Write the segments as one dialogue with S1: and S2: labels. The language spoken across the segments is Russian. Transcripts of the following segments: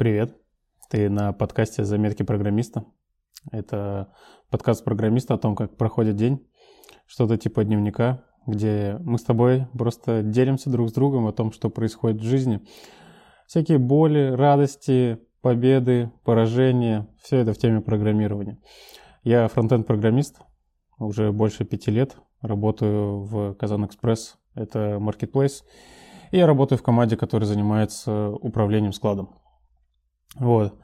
S1: Привет, ты на подкасте «Заметки программиста». Это подкаст программиста о том, как проходит день, что-то типа дневника, где мы с тобой просто делимся друг с другом о том, что происходит в жизни. Всякие боли, радости, победы, поражения, все это в теме программирования. Я фронтенд-программист, уже больше пяти лет, работаю в Казан Экспресс, это marketplace, и я работаю в команде, которая занимается управлением складом. Вот.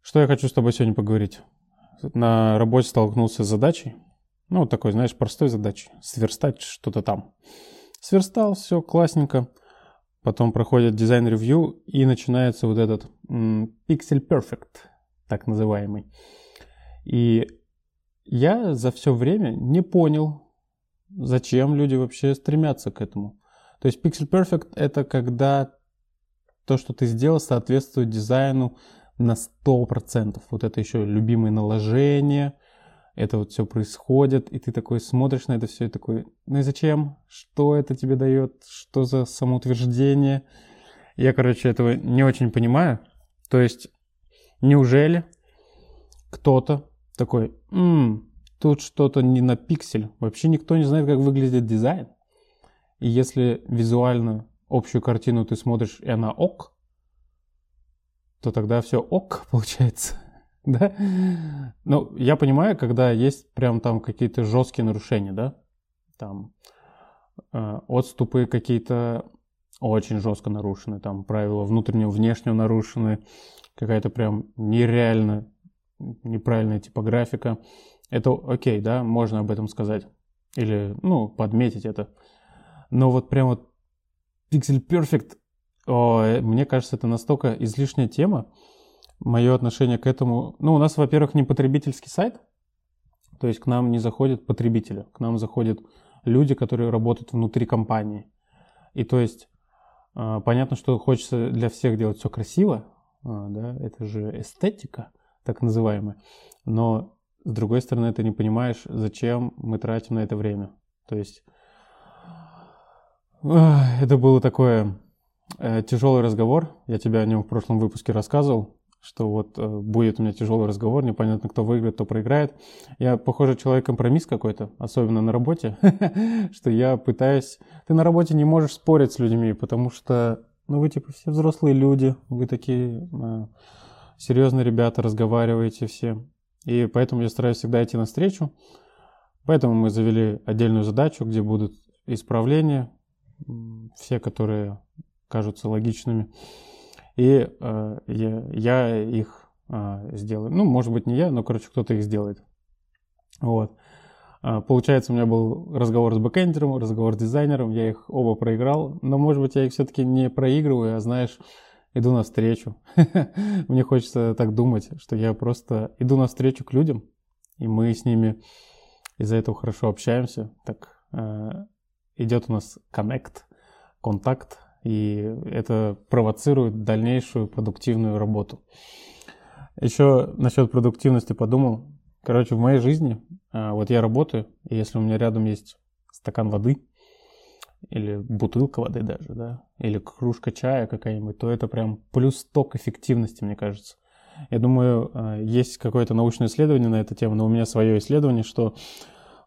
S1: Что я хочу с тобой сегодня поговорить? На работе столкнулся с задачей, ну, такой, знаешь, простой задачей, сверстать что-то там. Сверстал, все классненько. Потом проходит дизайн-ревью, и начинается вот этот м, Pixel Perfect, так называемый. И я за все время не понял, зачем люди вообще стремятся к этому. То есть Pixel Perfect это когда то, что ты сделал, соответствует дизайну на 100%. Вот это еще любимые наложения, это вот все происходит, и ты такой смотришь на это все и такой, ну и зачем? Что это тебе дает? Что за самоутверждение? Я, короче, этого не очень понимаю. То есть, неужели кто-то такой, м-м, тут что-то не на пиксель. Вообще никто не знает, как выглядит дизайн. И если визуально общую картину ты смотришь, и она ок, то тогда все ок получается. да? Ну, я понимаю, когда есть прям там какие-то жесткие нарушения, да? Там э, отступы какие-то очень жестко нарушены, там правила внутреннего, внешнего нарушены, какая-то прям нереально неправильная типографика. Это окей, да, можно об этом сказать. Или, ну, подметить это. Но вот прям вот Pixel Perfect, о, э, мне кажется, это настолько излишняя тема, мое отношение к этому... Ну, у нас, во-первых, не потребительский сайт, то есть к нам не заходят потребители, к нам заходят люди, которые работают внутри компании. И то есть а, понятно, что хочется для всех делать все красиво, а, да, это же эстетика, так называемая. Но с другой стороны, ты не понимаешь, зачем мы тратим на это время. То есть это было такое э, тяжелый разговор. Я тебе о нем в прошлом выпуске рассказывал что вот э, будет у меня тяжелый разговор, непонятно, кто выиграет, кто проиграет. Я, похоже, человек-компромисс какой-то, особенно на работе, что я пытаюсь... Ты на работе не можешь спорить с людьми, потому что, ну, вы, типа, все взрослые люди, вы такие э, серьезные ребята, разговариваете все. И поэтому я стараюсь всегда идти навстречу. Поэтому мы завели отдельную задачу, где будут исправления, все, которые кажутся логичными и э, я, я их э, сделаю. Ну, может быть, не я, но, короче, кто-то их сделает. Вот. Э, получается, у меня был разговор с бэкэндером, разговор с дизайнером, я их оба проиграл, но, может быть, я их все-таки не проигрываю, а, знаешь, иду навстречу. Мне хочется так думать, что я просто иду навстречу к людям, и мы с ними из-за этого хорошо общаемся. Так э, идет у нас коннект, контакт, и это провоцирует дальнейшую продуктивную работу. Еще насчет продуктивности подумал. Короче, в моей жизни, а, вот я работаю, и если у меня рядом есть стакан воды, или бутылка воды даже, да, или кружка чая какая-нибудь, то это прям плюс ток эффективности, мне кажется. Я думаю, а, есть какое-то научное исследование на эту тему, но у меня свое исследование, что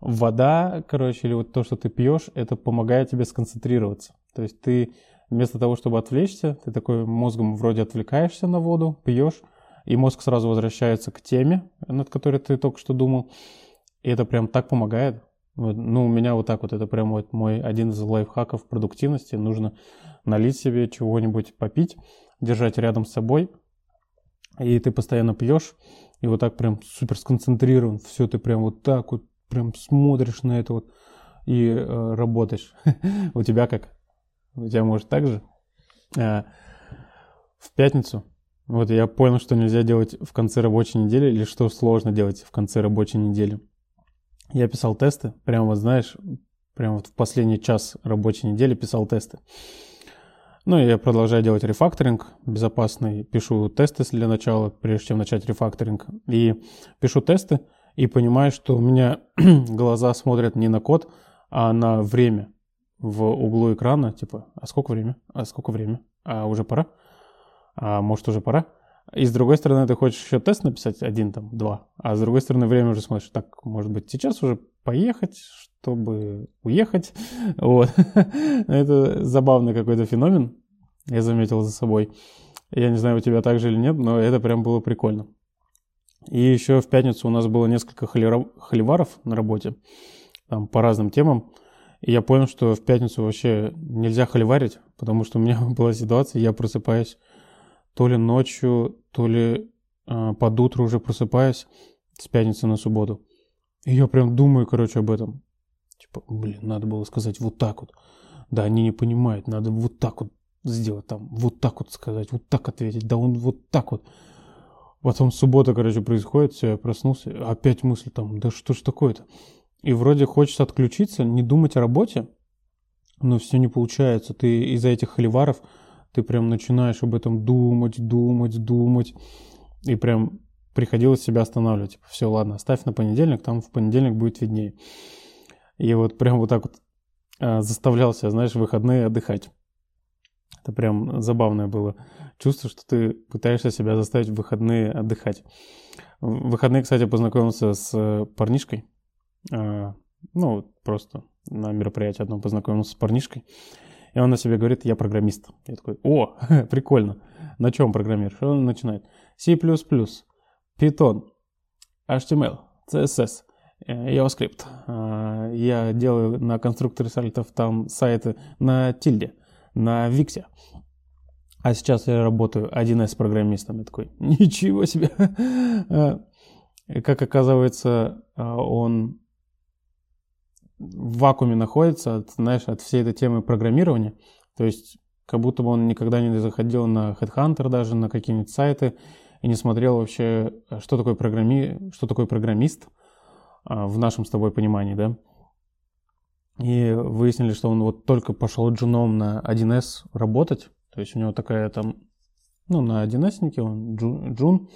S1: вода, короче, или вот то, что ты пьешь, это помогает тебе сконцентрироваться. То есть ты Вместо того, чтобы отвлечься, ты такой мозгом вроде отвлекаешься на воду, пьешь, и мозг сразу возвращается к теме, над которой ты только что думал. И это прям так помогает. Ну, у меня вот так вот, это прям вот мой один из лайфхаков продуктивности. Нужно налить себе чего-нибудь попить, держать рядом с собой, и ты постоянно пьешь, и вот так прям супер сконцентрирован, все, ты прям вот так вот прям смотришь на это вот и э, работаешь. У тебя как? У тебя может так же? А, в пятницу. Вот я понял, что нельзя делать в конце рабочей недели, или что сложно делать в конце рабочей недели. Я писал тесты, прямо вот знаешь, прямо вот в последний час рабочей недели писал тесты. Ну и я продолжаю делать рефакторинг безопасный, пишу тесты для начала, прежде чем начать рефакторинг. И пишу тесты и понимаю, что у меня глаза смотрят не на код, а на время в углу экрана, типа, а сколько время? А сколько время? А уже пора? а может уже пора. И с другой стороны, ты хочешь еще тест написать один, там, два, а с другой стороны, время уже смотришь, так, может быть, сейчас уже поехать, чтобы уехать. Вот. Это забавный какой-то феномен, я заметил за собой. Я не знаю, у тебя так же или нет, но это прям было прикольно. И еще в пятницу у нас было несколько холиваров на работе, там по разным темам. И я понял, что в пятницу вообще нельзя холиварить, потому что у меня была ситуация, я просыпаюсь то ли ночью, то ли э, под утро уже просыпаюсь с пятницы на субботу. И я прям думаю, короче, об этом. Типа, блин, надо было сказать вот так вот. Да, они не понимают, надо вот так вот сделать там, вот так вот сказать, вот так ответить, да он вот так вот. Потом суббота, короче, происходит, все, я проснулся, опять мысль там, да что ж такое-то? И вроде хочется отключиться, не думать о работе, но все не получается. Ты из-за этих холиваров, ты прям начинаешь об этом думать, думать, думать. И прям приходилось себя останавливать. Типа, все, ладно, оставь на понедельник, там в понедельник будет виднее. И вот прям вот так вот а, заставлял себя, знаешь, выходные отдыхать. Это прям забавное было чувство, что ты пытаешься себя заставить в выходные отдыхать. В выходные, кстати, познакомился с э, парнишкой. А, ну, просто на мероприятии одном познакомился с парнишкой. И он на себе говорит, я программист. Я такой, о, прикольно. На чем программируешь? Он начинает. C++, Python, HTML, CSS, э, JavaScript. А, я делаю на конструкторе сайтов там сайты на тильде на Виксе. А сейчас я работаю 1С программистом. Я такой, ничего себе. А, как оказывается, а, он в вакууме находится, от, знаешь, от всей этой темы программирования. То есть, как будто бы он никогда не заходил на Headhunter даже, на какие-нибудь сайты, и не смотрел вообще, что такое, программи... что такое программист в нашем с тобой понимании, да. И выяснили, что он вот только пошел джуном на 1С работать. То есть у него такая там, ну, на 1С он джун.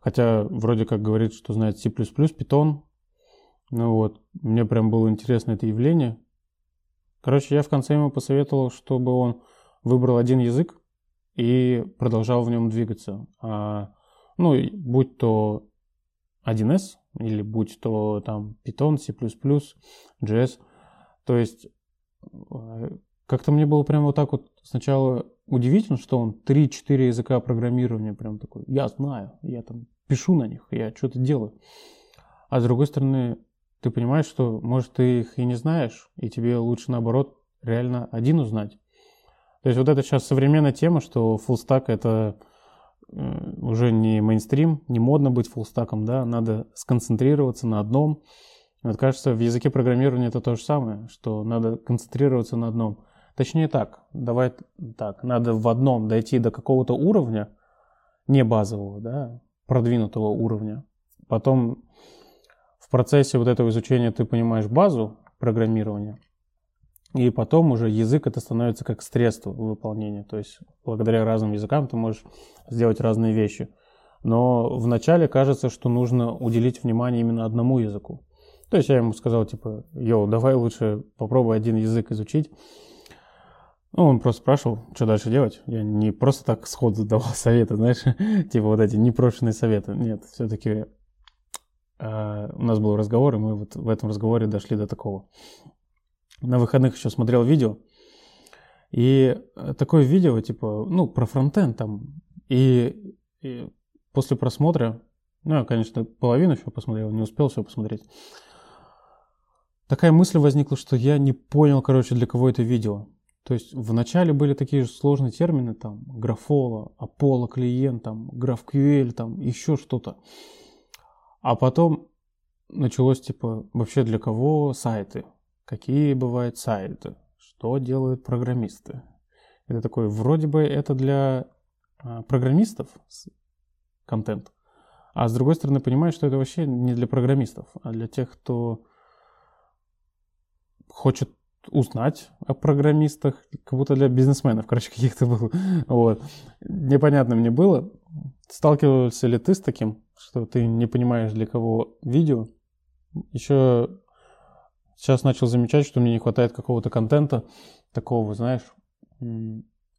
S1: Хотя вроде как говорит, что знает C++, Python. Ну вот, мне прям было интересно это явление. Короче, я в конце ему посоветовал, чтобы он выбрал один язык и продолжал в нем двигаться. А, ну, будь то 1С или будь то там Python, C++, JS – то есть э, как-то мне было прям вот так вот сначала удивительно, что он 3-4 языка программирования прям такой, я знаю, я там пишу на них, я что-то делаю. А с другой стороны, ты понимаешь, что, может, ты их и не знаешь, и тебе лучше, наоборот, реально один узнать. То есть вот это сейчас современная тема, что фуллстак это э, уже не мейнстрим, не модно быть фуллстаком, да, надо сконцентрироваться на одном, вот кажется, в языке программирования это то же самое, что надо концентрироваться на одном. Точнее так, давай так, надо в одном дойти до какого-то уровня, не базового, да, продвинутого уровня. Потом в процессе вот этого изучения ты понимаешь базу программирования, и потом уже язык это становится как средство выполнения. То есть благодаря разным языкам ты можешь сделать разные вещи. Но вначале кажется, что нужно уделить внимание именно одному языку. То есть я ему сказал, типа, йоу, давай лучше попробуй один язык изучить. Ну, он просто спрашивал, что дальше делать. Я не просто так сходу давал советы, знаешь, типа вот эти непрошенные советы. Нет, все-таки э, у нас был разговор, и мы вот в этом разговоре дошли до такого. На выходных еще смотрел видео, и такое видео, типа, ну, про фронтенд там. И, и после просмотра, ну, я, конечно, половину еще посмотрел, не успел все посмотреть такая мысль возникла, что я не понял, короче, для кого это видео. То есть вначале были такие же сложные термины, там, графола, Apollo клиент, там, GraphQL, там, еще что-то. А потом началось, типа, вообще для кого сайты? Какие бывают сайты? Что делают программисты? Это такой, вроде бы это для а, программистов контент, а с другой стороны понимаешь, что это вообще не для программистов, а для тех, кто хочет узнать о программистах, как будто для бизнесменов, короче, каких-то был. Вот. Непонятно мне было, сталкивался ли ты с таким, что ты не понимаешь, для кого видео. Еще сейчас начал замечать, что мне не хватает какого-то контента такого, знаешь,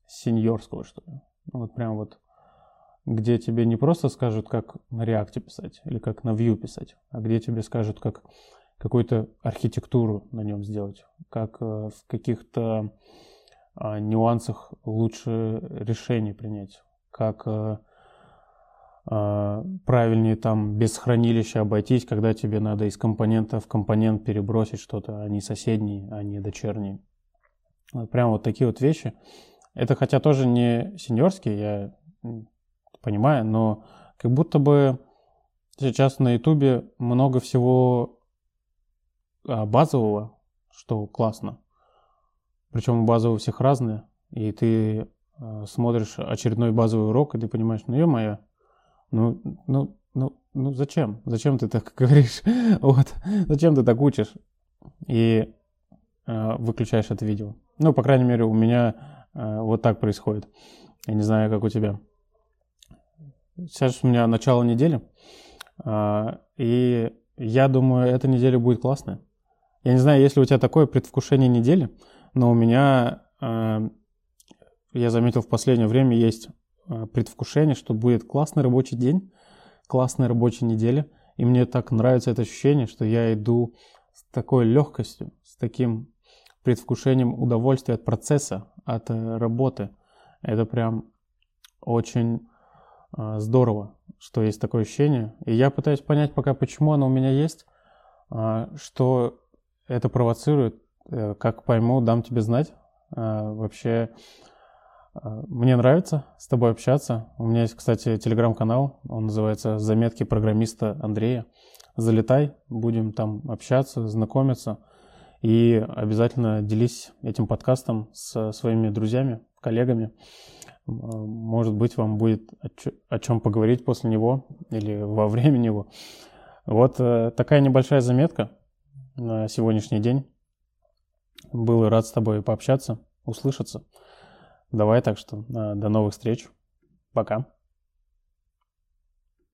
S1: сеньорского, что ли. Ну, вот прям вот где тебе не просто скажут, как на React писать или как на Vue писать, а где тебе скажут, как какую-то архитектуру на нем сделать, как э, в каких-то а, нюансах лучше решение принять, как э, а, правильнее там без хранилища обойтись, когда тебе надо из компонента в компонент перебросить что-то, а не соседний, а не дочерний. Прям вот такие вот вещи. Это хотя тоже не сеньорские, я понимаю, но как будто бы сейчас на ютубе много всего базового, что классно. Причем базовые у всех разные, и ты а, смотришь очередной базовый урок, и ты понимаешь, ну ё-моё, ну, ну, ну, ну зачем? Зачем ты так говоришь? вот, зачем ты так учишь? И э, выключаешь это видео. Ну, по крайней мере, у меня э, вот так происходит. Я не знаю, как у тебя. Сейчас у меня начало недели, э, и я думаю, эта неделя будет классная. Я не знаю, есть ли у тебя такое предвкушение недели, но у меня, э, я заметил, в последнее время есть Э, предвкушение, что будет классный рабочий день, классная рабочая неделя. И мне так нравится это ощущение, что я иду с такой легкостью, с таким предвкушением удовольствия от процесса, от э, работы. Это прям очень здорово, что есть такое ощущение. И я пытаюсь понять пока, почему оно у меня есть, что это провоцирует. Э, как пойму, дам тебе знать. Э, вообще мне нравится с тобой общаться. У меня есть, кстати, телеграм-канал. Он называется «Заметки программиста Андрея». Залетай, будем там общаться, знакомиться. И обязательно делись этим подкастом с своими друзьями, коллегами. Может быть, вам будет о чем поговорить после него или во время него. Вот э, такая небольшая заметка на сегодняшний день. Был рад с тобой пообщаться, услышаться. Давай, так что э, до новых встреч. Пока.